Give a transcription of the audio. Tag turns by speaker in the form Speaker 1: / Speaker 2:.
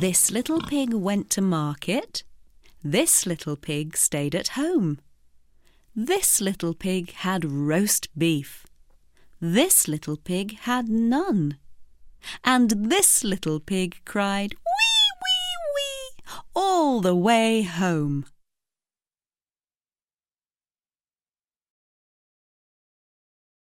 Speaker 1: This little pig went to market. This little pig stayed at home. This little pig had roast beef. This little pig had none. And this little pig cried wee, wee, wee all the way home.